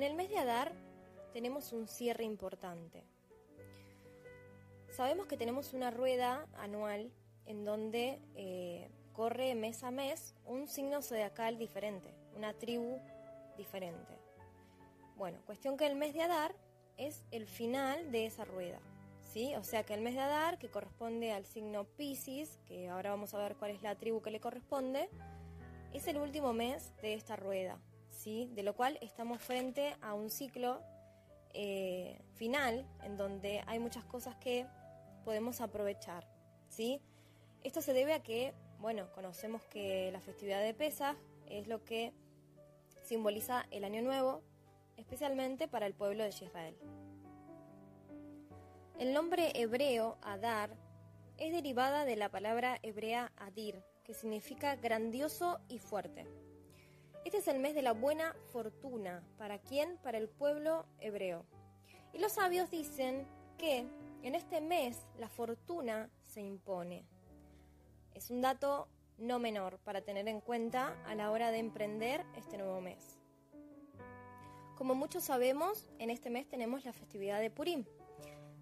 En el mes de Adar tenemos un cierre importante. Sabemos que tenemos una rueda anual en donde eh, corre mes a mes un signo zodiacal diferente, una tribu diferente. Bueno, cuestión que el mes de Adar es el final de esa rueda. ¿Sí? O sea que el mes de Adar, que corresponde al signo Pisces, que ahora vamos a ver cuál es la tribu que le corresponde, es el último mes de esta rueda, De lo cual estamos frente a un ciclo eh, final en donde hay muchas cosas que podemos aprovechar, ¿sí? Esto se debe a que, bueno, conocemos que la festividad de Pesaj es lo que simboliza el año nuevo, especialmente para el pueblo de Israel. El nombre hebreo Adar es derivada de la palabra hebrea Adir, que significa grandioso y fuerte. Este es el mes de la buena fortuna. ¿Para quién? Para el pueblo hebreo. Y los sabios dicen que en este mes la fortuna se impone. Es un dato no menor para tener en cuenta a la hora de emprender este nuevo mes. Como muchos sabemos, en este mes tenemos la festividad de Purim,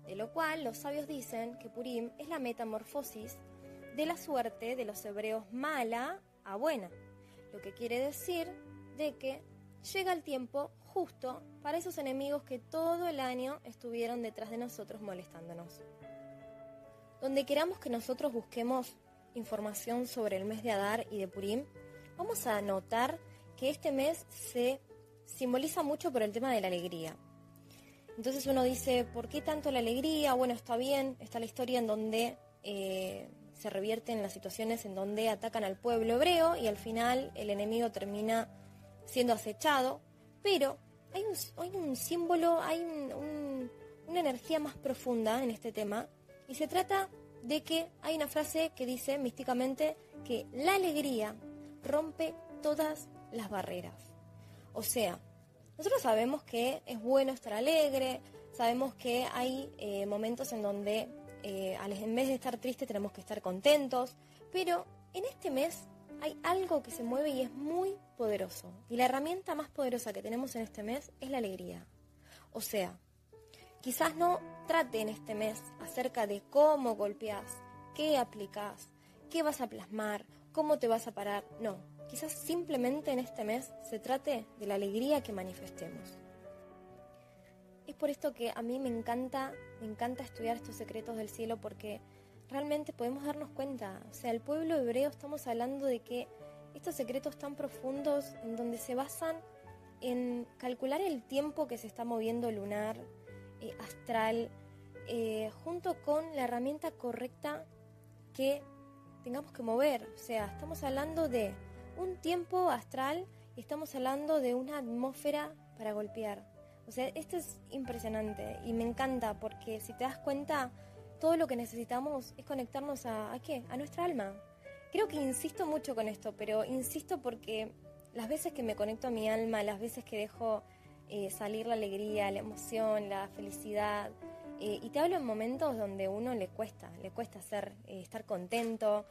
de lo cual los sabios dicen que Purim es la metamorfosis de la suerte de los hebreos mala a buena, lo que quiere decir de que llega el tiempo justo para esos enemigos que todo el año estuvieron detrás de nosotros molestándonos. Donde queramos que nosotros busquemos información sobre el mes de Adar y de Purim, vamos a notar que este mes se simboliza mucho por el tema de la alegría. Entonces uno dice, ¿por qué tanto la alegría? Bueno, está bien, está la historia en donde eh, se revierten las situaciones en donde atacan al pueblo hebreo y al final el enemigo termina siendo acechado, pero hay un, hay un símbolo, hay una energía más profunda en este tema y se trata de que hay una frase que dice místicamente que la alegría rompe todas las barreras. O sea, nosotros sabemos que es bueno estar alegre, sabemos que hay eh, momentos en donde eh, en vez de estar triste tenemos que estar contentos, pero en este mes hay algo que se mueve y es muy poderoso. Y la herramienta más poderosa que tenemos en este mes es la alegría. O sea, quizás no trate en este mes acerca de cómo golpeas, qué aplicas, qué vas a plasmar, cómo te vas a parar. No, quizás simplemente en este mes se trate de la alegría que manifestemos. Por esto que a mí me encanta, me encanta estudiar estos secretos del cielo porque realmente podemos darnos cuenta, o sea, el pueblo hebreo estamos hablando de que estos secretos tan profundos en donde se basan en calcular el tiempo que se está moviendo lunar, eh, astral, eh, junto con la herramienta correcta que tengamos que mover. O sea, estamos hablando de un tiempo astral y estamos hablando de una atmósfera para golpear. O sea, esto es impresionante y me encanta porque si te das cuenta, todo lo que necesitamos es conectarnos a, ¿a qué? A nuestra alma. Creo que insisto mucho con esto, pero insisto porque las veces que me conecto a mi alma, las veces que dejo eh, salir la alegría, la emoción, la felicidad, eh, y te hablo en momentos donde uno le cuesta, le cuesta hacer, eh, estar contento,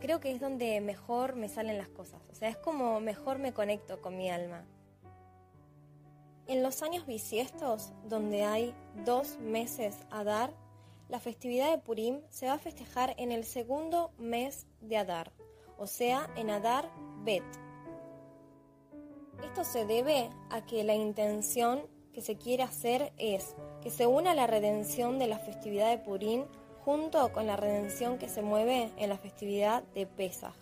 creo que es donde mejor me salen las cosas, o sea, es como mejor me conecto con mi alma. En los años bisiestos, donde hay dos meses a dar, la festividad de Purim se va a festejar en el segundo mes de Adar, o sea, en Adar Bet. Esto se debe a que la intención que se quiere hacer es que se una la redención de la festividad de Purim junto con la redención que se mueve en la festividad de Pesaj.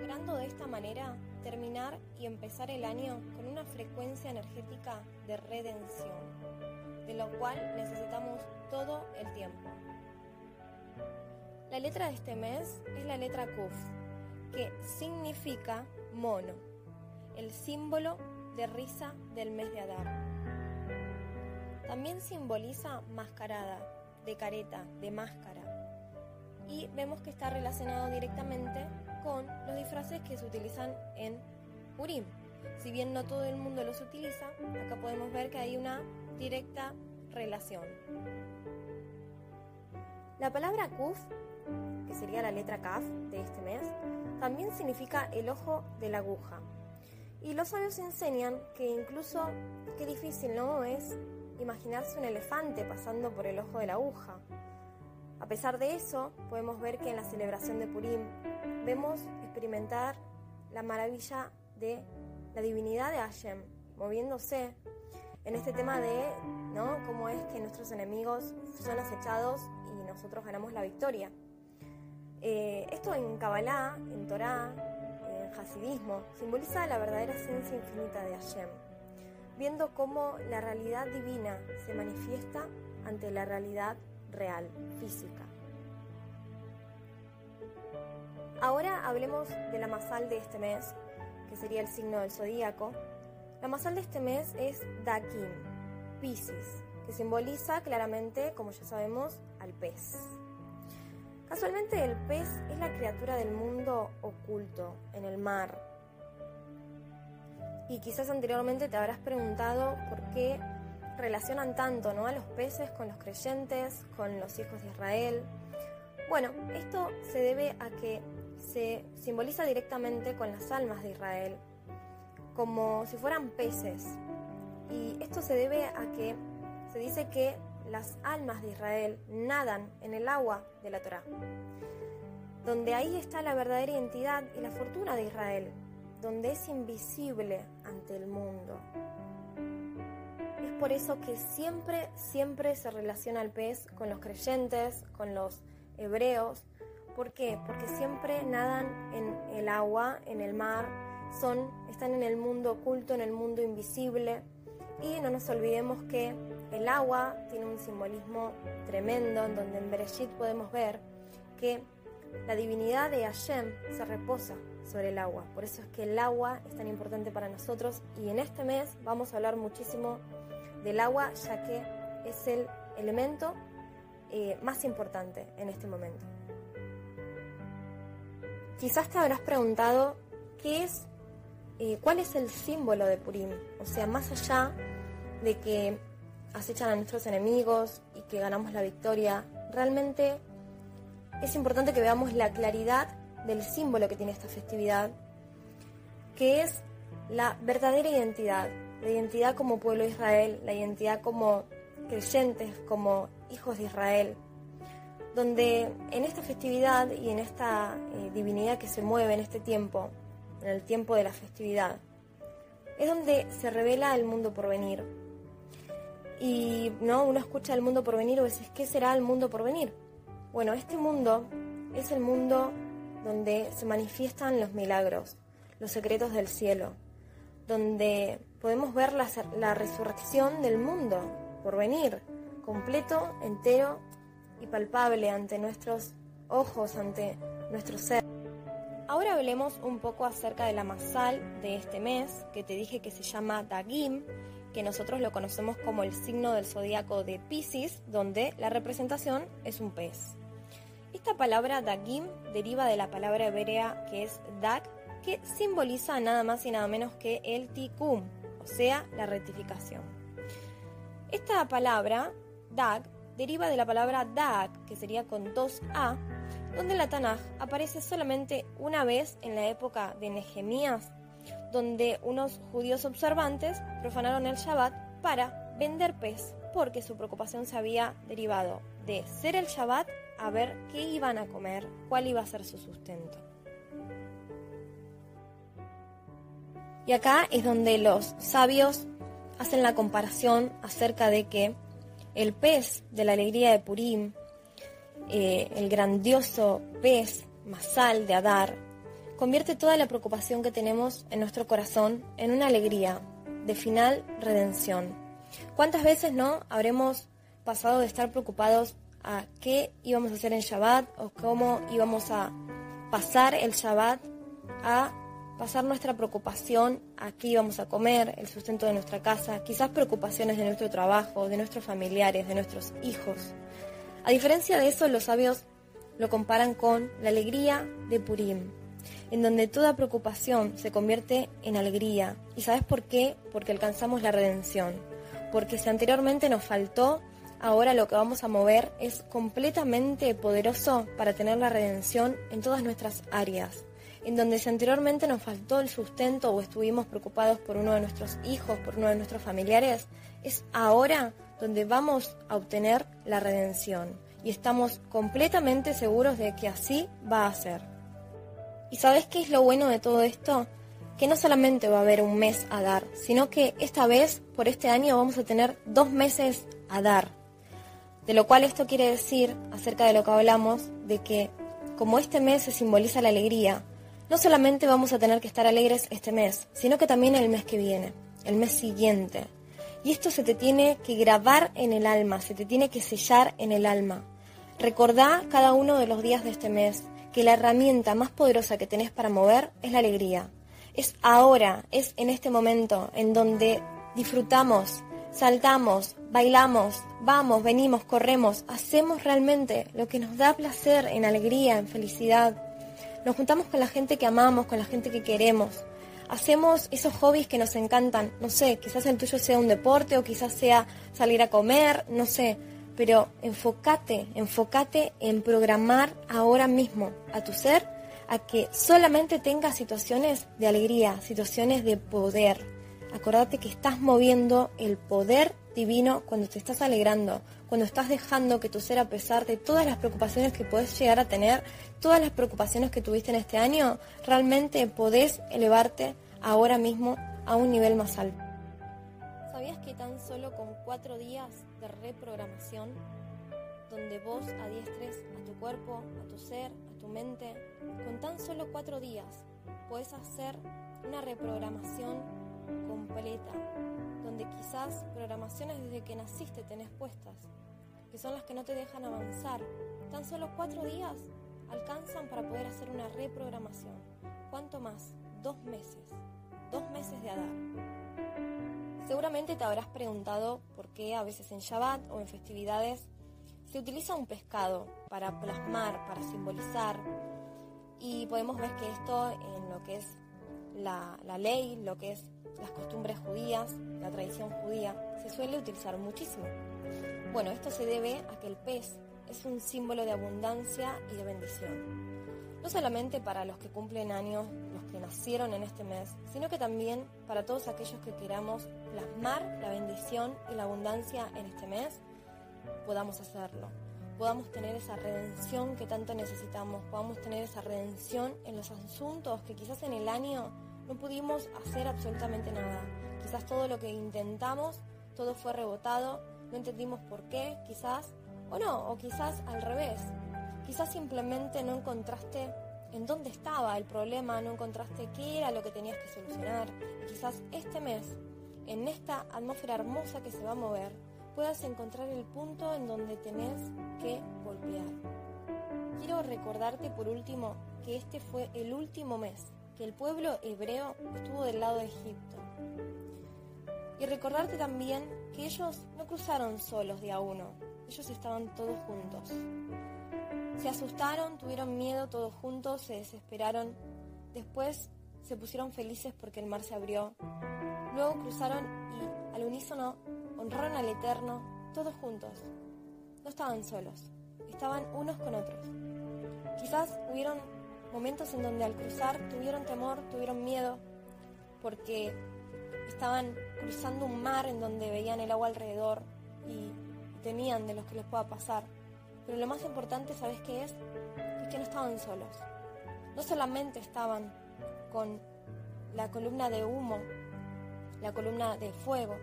Logrando de esta manera terminar y empezar el año con una frecuencia energética de redención, de lo cual necesitamos todo el tiempo. La letra de este mes es la letra Kuf, que significa mono, el símbolo de risa del mes de Adar. También simboliza mascarada, de careta, de máscara. Y vemos que está relacionado directamente con los disfraces que se utilizan en Purim. Si bien no todo el mundo los utiliza, acá podemos ver que hay una directa relación. La palabra Kuf, que sería la letra Kaf de este mes, también significa el ojo de la aguja. Y los sabios enseñan que incluso qué difícil no es imaginarse un elefante pasando por el ojo de la aguja. A pesar de eso, podemos ver que en la celebración de Purim vemos experimentar la maravilla de la divinidad de Hashem moviéndose en este tema de ¿no? cómo es que nuestros enemigos son acechados y nosotros ganamos la victoria. Eh, esto en Kabbalah, en Torah, en Hasidismo, simboliza la verdadera esencia infinita de Hashem, viendo cómo la realidad divina se manifiesta ante la realidad real, física. Ahora hablemos de la masal de este mes, que sería el signo del zodíaco. La masal de este mes es Dakim, Pisces, que simboliza claramente, como ya sabemos, al pez. Casualmente el pez es la criatura del mundo oculto, en el mar. Y quizás anteriormente te habrás preguntado por qué relacionan tanto ¿no? a los peces con los creyentes, con los hijos de Israel. Bueno, esto se debe a que se simboliza directamente con las almas de Israel, como si fueran peces. Y esto se debe a que se dice que las almas de Israel nadan en el agua de la Torá, donde ahí está la verdadera identidad y la fortuna de Israel, donde es invisible ante el mundo. Por eso que siempre, siempre se relaciona el pez con los creyentes, con los hebreos. ¿Por qué? Porque siempre nadan en el agua, en el mar, son, están en el mundo oculto, en el mundo invisible. Y no nos olvidemos que el agua tiene un simbolismo tremendo en donde en Bereshit podemos ver que la divinidad de Hashem se reposa sobre el agua. Por eso es que el agua es tan importante para nosotros y en este mes vamos a hablar muchísimo del agua ya que es el elemento eh, más importante en este momento. Quizás te habrás preguntado qué es, eh, cuál es el símbolo de Purim. O sea, más allá de que acechan a nuestros enemigos y que ganamos la victoria, realmente es importante que veamos la claridad del símbolo que tiene esta festividad, que es la verdadera identidad, la identidad como pueblo de Israel, la identidad como creyentes, como hijos de Israel, donde en esta festividad y en esta eh, divinidad que se mueve en este tiempo, en el tiempo de la festividad, es donde se revela el mundo por venir, y no uno escucha el mundo por venir o dices, ¿qué será el mundo por venir? Bueno, este mundo es el mundo donde se manifiestan los milagros, los secretos del cielo, donde podemos ver la, la resurrección del mundo por venir, completo, entero y palpable ante nuestros ojos, ante nuestro ser. Ahora hablemos un poco acerca de la masal de este mes, que te dije que se llama Dagim, que nosotros lo conocemos como el signo del zodíaco de Pisces, donde la representación es un pez. Esta palabra Dagim deriva de la palabra hebrea que es Dag, que simboliza nada más y nada menos que el tikkun, o sea, la rectificación. Esta palabra, Dag, deriva de la palabra Dag, que sería con dos A, donde la Tanaj aparece solamente una vez en la época de Nehemías donde unos judíos observantes profanaron el Shabbat para vender pez, porque su preocupación se había derivado de ser el Shabbat a ver qué iban a comer, cuál iba a ser su sustento. Y acá es donde los sabios hacen la comparación acerca de que el pez de la alegría de Purim, eh, el grandioso pez masal de Adar, convierte toda la preocupación que tenemos en nuestro corazón en una alegría de final redención. ¿Cuántas veces no habremos pasado de estar preocupados a qué íbamos a hacer en Shabbat o cómo íbamos a pasar el Shabbat a pasar nuestra preocupación a qué íbamos a comer, el sustento de nuestra casa, quizás preocupaciones de nuestro trabajo, de nuestros familiares, de nuestros hijos. A diferencia de eso, los sabios lo comparan con la alegría de Purim, en donde toda preocupación se convierte en alegría. ¿Y sabes por qué? Porque alcanzamos la redención. Porque si anteriormente nos faltó, ahora lo que vamos a mover es completamente poderoso para tener la redención en todas nuestras áreas. En donde si anteriormente nos faltó el sustento o estuvimos preocupados por uno de nuestros hijos, por uno de nuestros familiares, es ahora donde vamos a obtener la redención y estamos completamente seguros de que así va a ser. ¿Y sabes qué es lo bueno de todo esto? Que no solamente va a haber un mes a dar, sino que esta vez, por este año, vamos a tener dos meses a dar. De lo cual esto quiere decir, acerca de lo que hablamos, de que como este mes se simboliza la alegría, no solamente vamos a tener que estar alegres este mes, sino que también el mes que viene, el mes siguiente. Y esto se te tiene que grabar en el alma, se te tiene que sellar en el alma. Recordá cada uno de los días de este mes que la herramienta más poderosa que tenés para mover es la alegría. Es ahora, es en este momento en donde disfrutamos, saltamos, bailamos, vamos, venimos, corremos, hacemos realmente lo que nos da placer en alegría, en felicidad. Nos juntamos con la gente que amamos, con la gente que queremos. Hacemos esos hobbies que nos encantan. No sé, quizás el tuyo sea un deporte o quizás sea salir a comer, no sé pero enfócate, enfócate en programar ahora mismo a tu ser a que solamente tenga situaciones de alegría, situaciones de poder. Acordate que estás moviendo el poder divino cuando te estás alegrando, cuando estás dejando que tu ser, a pesar de todas las preocupaciones que puedes llegar a tener, todas las preocupaciones que tuviste en este año, realmente podés elevarte ahora mismo a un nivel más alto. ¿Sabías que tan solo con cuatro días de reprogramación, donde vos adiestres a tu cuerpo, a tu ser, a tu mente, con tan solo cuatro días puedes hacer una reprogramación completa, donde quizás programaciones desde que naciste tenés puestas, que son las que no te dejan avanzar, tan solo cuatro días alcanzan para poder hacer una reprogramación. ¿Cuánto más? Dos meses. Dos meses de Adar. Seguramente te habrás preguntado por qué a veces en Shabbat o en festividades se utiliza un pescado para plasmar, para simbolizar. Y podemos ver que esto en lo que es la, ley, lo que es las costumbres judías, la tradición judía, se suele utilizar muchísimo. Bueno, esto se debe a que el pez es un símbolo de abundancia y de bendición. No solamente para los que cumplen años que nacieron en este mes, sino que también para todos aquellos que queramos plasmar la bendición y la abundancia en este mes, podamos hacerlo. Podamos tener esa redención que tanto necesitamos, podamos tener esa redención en los asuntos que quizás en el año no pudimos hacer absolutamente nada. Quizás todo lo que intentamos, todo fue rebotado, no entendimos por qué, quizás, o no, o quizás al revés. Quizás simplemente no encontraste en dónde estaba el problema, no encontraste qué era lo que tenías que solucionar. Y quizás este mes, en esta atmósfera hermosa que se va a mover, puedas encontrar el punto en donde tenés que golpear. Quiero recordarte por último que este fue el último mes que el pueblo hebreo estuvo del lado de Egipto. Y recordarte también que ellos no cruzaron solos de a uno, ellos estaban todos juntos. Se asustaron, tuvieron miedo todos juntos, se desesperaron. Después se pusieron felices porque el mar se abrió. Luego cruzaron y al unísono honraron al Eterno, todos juntos. No estaban solos, estaban unos con otros. Quizás hubieron momentos en donde al cruzar tuvieron temor, tuvieron miedo, porque estaban cruzando un mar en donde veían el agua alrededor y temían de lo que les pueda pasar. Pero lo más importante, ¿sabes qué es? Es que no estaban solos. No solamente estaban con la columna de humo, la columna de fuego,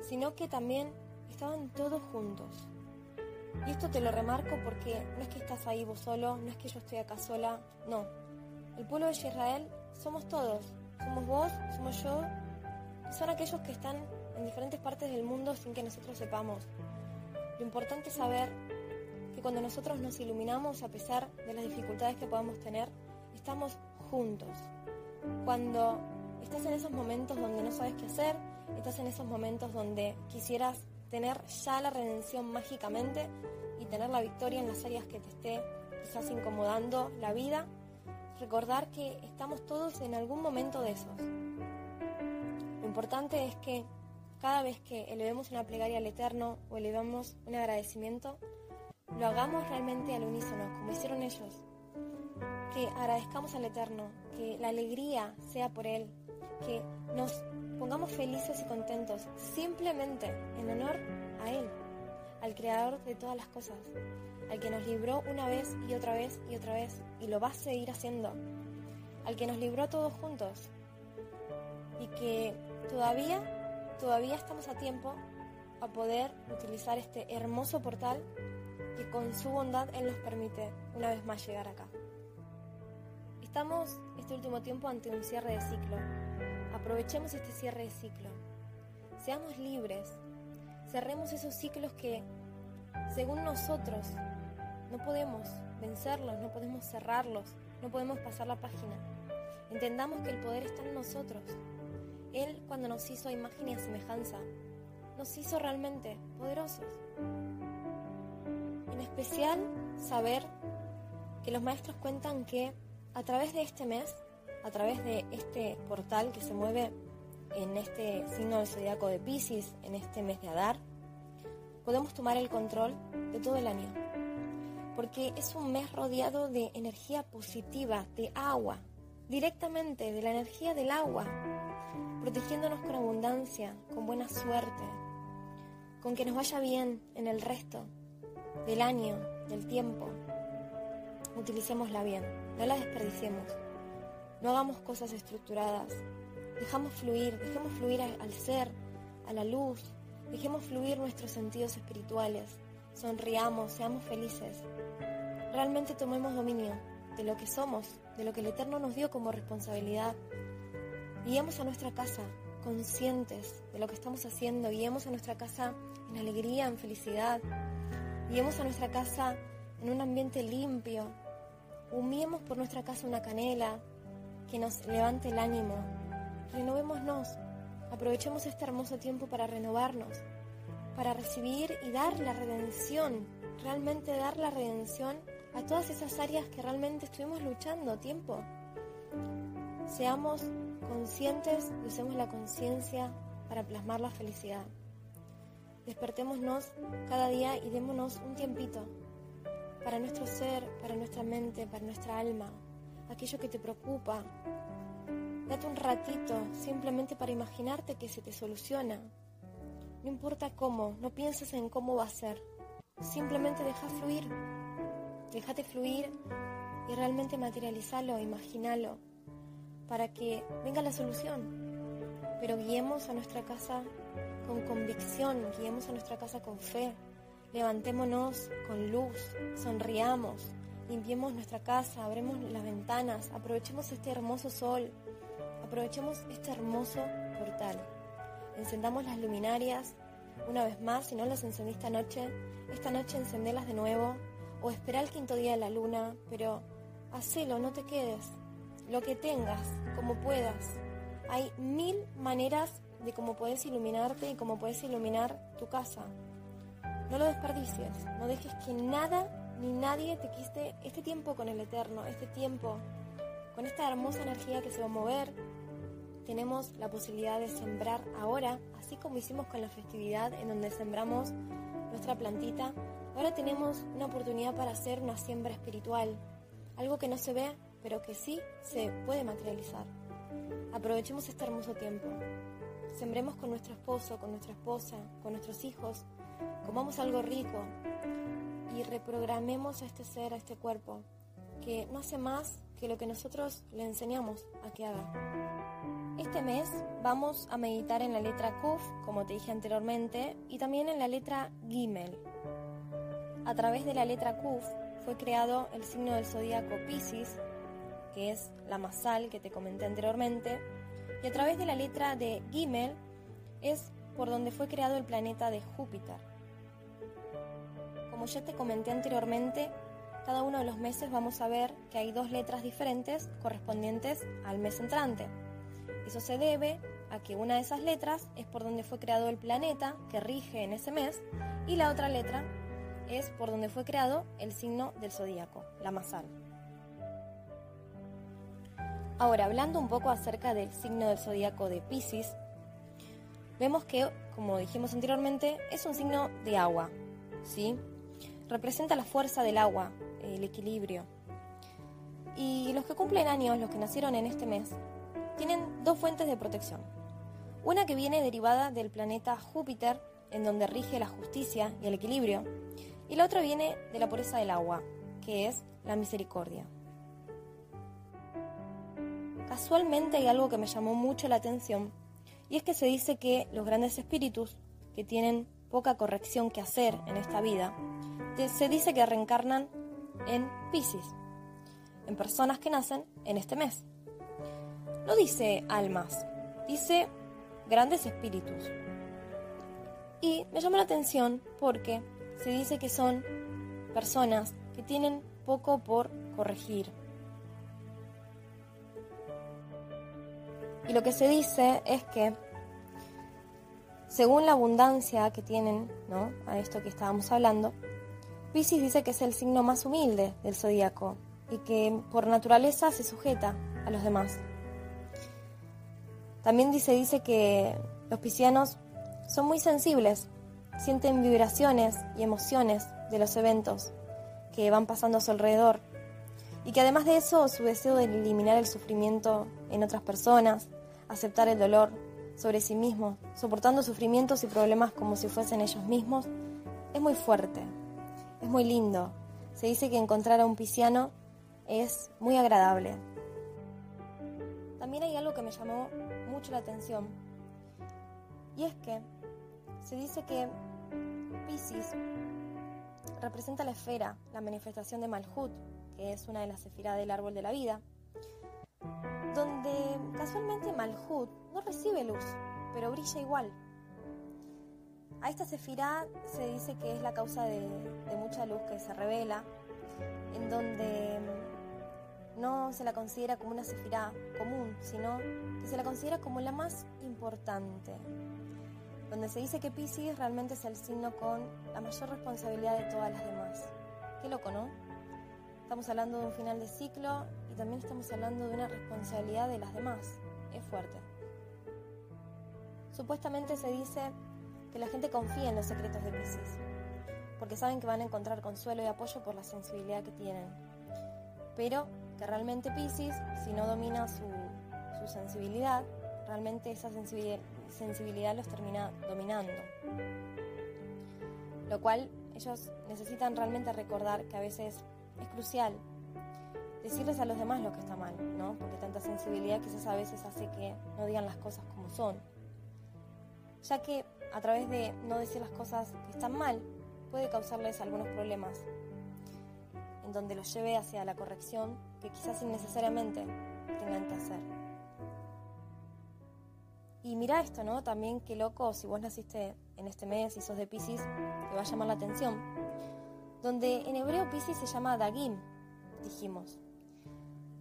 sino que también estaban todos juntos. Y esto te lo remarco porque no es que estás ahí vos solo, no es que yo estoy acá sola, no. El pueblo de Israel somos todos, somos vos, somos yo, son aquellos que están en diferentes partes del mundo sin que nosotros sepamos. Lo importante es saber que cuando nosotros nos iluminamos, a pesar de las dificultades que podamos tener, estamos juntos. Cuando estás en esos momentos donde no sabes qué hacer, estás en esos momentos donde quisieras tener ya la redención mágicamente y tener la victoria en las áreas que te esté quizás incomodando la vida, recordar que estamos todos en algún momento de esos. Lo importante es que cada vez que elevemos una plegaria al Eterno o elevamos un agradecimiento, lo hagamos realmente al unísono, como hicieron ellos. Que agradezcamos al Eterno, que la alegría sea por Él, que nos pongamos felices y contentos simplemente en honor a Él, al Creador de todas las cosas, al que nos libró una vez y otra vez y otra vez y lo va a seguir haciendo, al que nos libró todos juntos y que todavía, todavía estamos a tiempo a poder utilizar este hermoso portal que con su bondad Él nos permite una vez más llegar acá. Estamos este último tiempo ante un cierre de ciclo. Aprovechemos este cierre de ciclo. Seamos libres. Cerremos esos ciclos que, según nosotros, no podemos vencerlos, no podemos cerrarlos, no podemos pasar la página. Entendamos que el poder está en nosotros. Él, cuando nos hizo a imagen y a semejanza, nos hizo realmente poderosos. En especial, saber que los maestros cuentan que a través de este mes, a través de este portal que se mueve en este signo del zodiaco de Pisces, en este mes de Adar, podemos tomar el control de todo el año. Porque es un mes rodeado de energía positiva, de agua, directamente de la energía del agua, protegiéndonos con abundancia, con buena suerte, con que nos vaya bien en el resto del año, del tiempo. Utilicémosla bien no la desperdiciemos. No hagamos cosas estructuradas. Dejamos fluir, dejemos fluir al, ser, a la luz. Dejemos fluir nuestros sentidos espirituales. Sonriamos, seamos felices. Realmente tomemos dominio de lo que somos, de lo que el Eterno nos dio como responsabilidad. Guiemos a nuestra casa conscientes de lo que estamos haciendo. Guiemos a nuestra casa en alegría, en felicidad. Guiemos a nuestra casa en un ambiente limpio, Humiemos por nuestra casa una canela que nos levante el ánimo. Renovémonos. Aprovechemos este hermoso tiempo para renovarnos, para recibir y dar la redención, realmente dar la redención a todas esas áreas que realmente estuvimos luchando tiempo. Seamos conscientes y usemos la conciencia para plasmar la felicidad. Despertémonos cada día y démonos un tiempito para nuestro ser, para nuestra mente, para nuestra alma, aquello que te preocupa. Date un ratito simplemente para imaginarte que se te soluciona. No importa cómo, no pienses en cómo va a ser. Simplemente deja fluir. Déjate fluir y realmente materializalo, imaginalo, para que venga la solución. Pero guiemos a nuestra casa con convicción, guiemos a nuestra casa con fe, Levantémonos con luz, sonriamos, limpiemos nuestra casa, abremos las ventanas, aprovechemos este hermoso sol, aprovechemos este hermoso portal. Encendamos las luminarias una vez más, si no las encendí esta noche, esta noche encendelas de nuevo o espera el quinto día de la luna, pero hacelo, no te quedes. Lo que tengas, como puedas. Hay mil maneras de cómo puedes iluminarte y cómo puedes iluminar tu casa. No lo desperdicies, no dejes que nada ni nadie te quiste este tiempo con el Eterno, este tiempo con esta hermosa energía que se va a mover. Tenemos la posibilidad de sembrar ahora, así como hicimos con la festividad en donde sembramos nuestra plantita. Ahora tenemos una oportunidad para hacer una siembra espiritual, algo que no se ve, pero que sí se puede materializar. Aprovechemos este hermoso tiempo. Sembremos con nuestro esposo, con nuestra esposa, con nuestros hijos, comamos algo rico y reprogramemos a este ser, a este cuerpo, que no hace más que lo que nosotros le enseñamos a que haga. Este mes vamos a meditar en la letra Kuf, como te dije anteriormente, y también en la letra Gimel. A través de la letra Kuf fue creado el signo del zodíaco Pisces, que es la masal que te comenté anteriormente, y a través de la letra de Gimel es por donde fue creado el planeta de Júpiter. Como ya te comenté anteriormente, cada uno de los meses vamos a ver que hay dos letras diferentes correspondientes al mes entrante. Eso se debe a que una de esas letras es por donde fue creado el planeta que rige en ese mes y la otra letra es por donde fue creado el signo del zodíaco, la masal. Ahora, hablando un poco acerca del signo del zodíaco de Pisces, vemos que, como dijimos anteriormente, es un signo de agua, ¿sí? Representa la fuerza del agua, el equilibrio. Y los que cumplen años, los que nacieron en este mes, tienen dos fuentes de protección. Una que viene derivada del planeta Júpiter, en donde rige la justicia y el equilibrio, y la otra viene de la pureza del agua, que es la misericordia. Casualmente hay algo que me llamó mucho la atención, y es que se dice que los grandes espíritus, que tienen poca corrección que hacer en esta vida, se dice que reencarnan en Pisces, en personas que nacen en este mes. No dice almas, dice grandes espíritus. Y me llama la atención porque se dice que son personas que tienen poco por corregir. Y lo que se dice es que, según la abundancia que tienen, ¿no? A esto que estábamos hablando, Pisces dice que es el signo más humilde del zodíaco y que por naturaleza se sujeta a los demás. También dice, dice que los piscianos son muy sensibles, sienten vibraciones y emociones de los eventos que van pasando a su alrededor y que además de eso su deseo de eliminar el sufrimiento en otras personas, aceptar el dolor sobre sí mismo, soportando sufrimientos y problemas como si fuesen ellos mismos, es muy fuerte, es muy lindo. Se dice que encontrar a un pisciano es muy agradable. También hay algo que me llamó mucho la atención, y es que se dice que Pisces representa la esfera, la manifestación de Malhut, que es una de las esferas del árbol de la vida, donde casualmente Malhut no recibe luz, pero brilla igual. A esta sefirá se dice que es la causa de, mucha luz que se revela, en donde no se la considera como una sefirá común, sino que se la considera como la más importante, donde se dice que Pisces realmente es el signo con la mayor responsabilidad de todas las demás. Qué loco, ¿no? Estamos hablando de un final de ciclo y también estamos hablando de una responsabilidad de las demás. Es fuerte. Supuestamente se dice que la gente confía en los secretos de Pisces, porque saben que van a encontrar consuelo y apoyo por la sensibilidad que tienen. Pero que realmente Pisces, si no domina su, sensibilidad, realmente esa sensibilidad, sensibilidad los termina dominando. Lo cual ellos necesitan realmente recordar que a veces es crucial decirles a los demás lo que está mal, ¿no? Porque tanta sensibilidad quizás a veces hace que no digan las cosas como son. Ya que a través de no decir las cosas que están mal, puede causarles algunos problemas, en donde los lleve hacia la corrección que quizás innecesariamente tengan que hacer. Y mira esto, ¿no? También qué loco, si vos naciste en este mes y sos de Pisces, te va a llamar la atención. Donde en hebreo Pisces se llama Dagim, dijimos.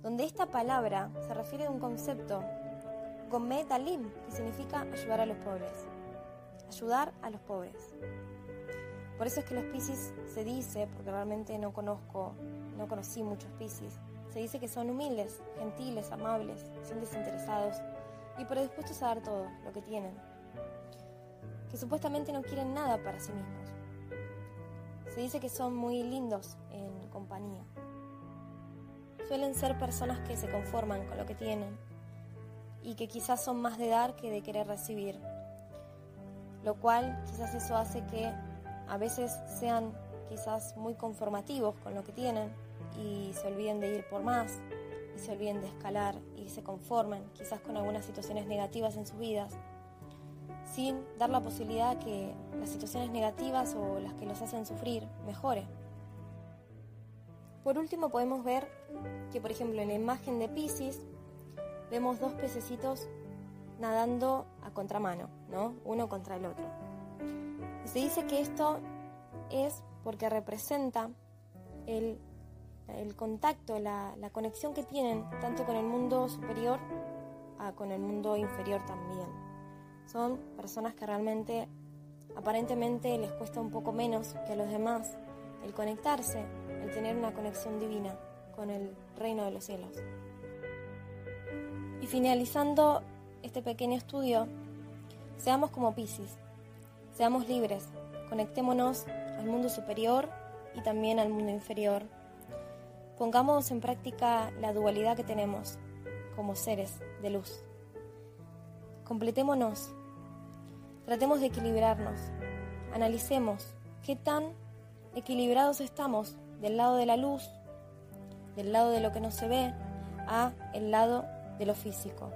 Donde esta palabra se refiere a un concepto, Gomet Alim, que significa ayudar a los pobres. Ayudar a los pobres. Por eso es que los Pisces se dice, porque realmente no conozco, no conocí muchos Pisces, se dice que son humildes, gentiles, amables, son desinteresados y predispuestos a dar todo lo que tienen, que supuestamente no quieren nada para sí mismos. Se dice que son muy lindos en compañía. Suelen ser personas que se conforman con lo que tienen y que quizás son más de dar que de querer recibir, lo cual quizás eso hace que a veces sean quizás muy conformativos con lo que tienen y se olviden de ir por más y se olviden de escalar y se conformen quizás con algunas situaciones negativas en sus vidas, sin dar la posibilidad que las situaciones negativas o las que los hacen sufrir mejore. Por último podemos ver que por ejemplo en la imagen de Pisces vemos dos pececitos nadando contramano, ¿no? Uno contra el otro. Y se dice que esto es porque representa el el contacto, la, conexión que tienen tanto con el mundo superior a con el mundo inferior también. Son personas que realmente aparentemente les cuesta un poco menos que a los demás el conectarse, el tener una conexión divina con el reino de los cielos. Y finalizando este pequeño estudio, seamos como Pisces, seamos libres, conectémonos al mundo superior y también al mundo inferior Pongamos en práctica la dualidad que tenemos como seres de luz. Completémonos. Tratemos de equilibrarnos. Analicemos qué tan equilibrados estamos del lado de la luz, del lado de lo que no se ve, a el lado de lo físico.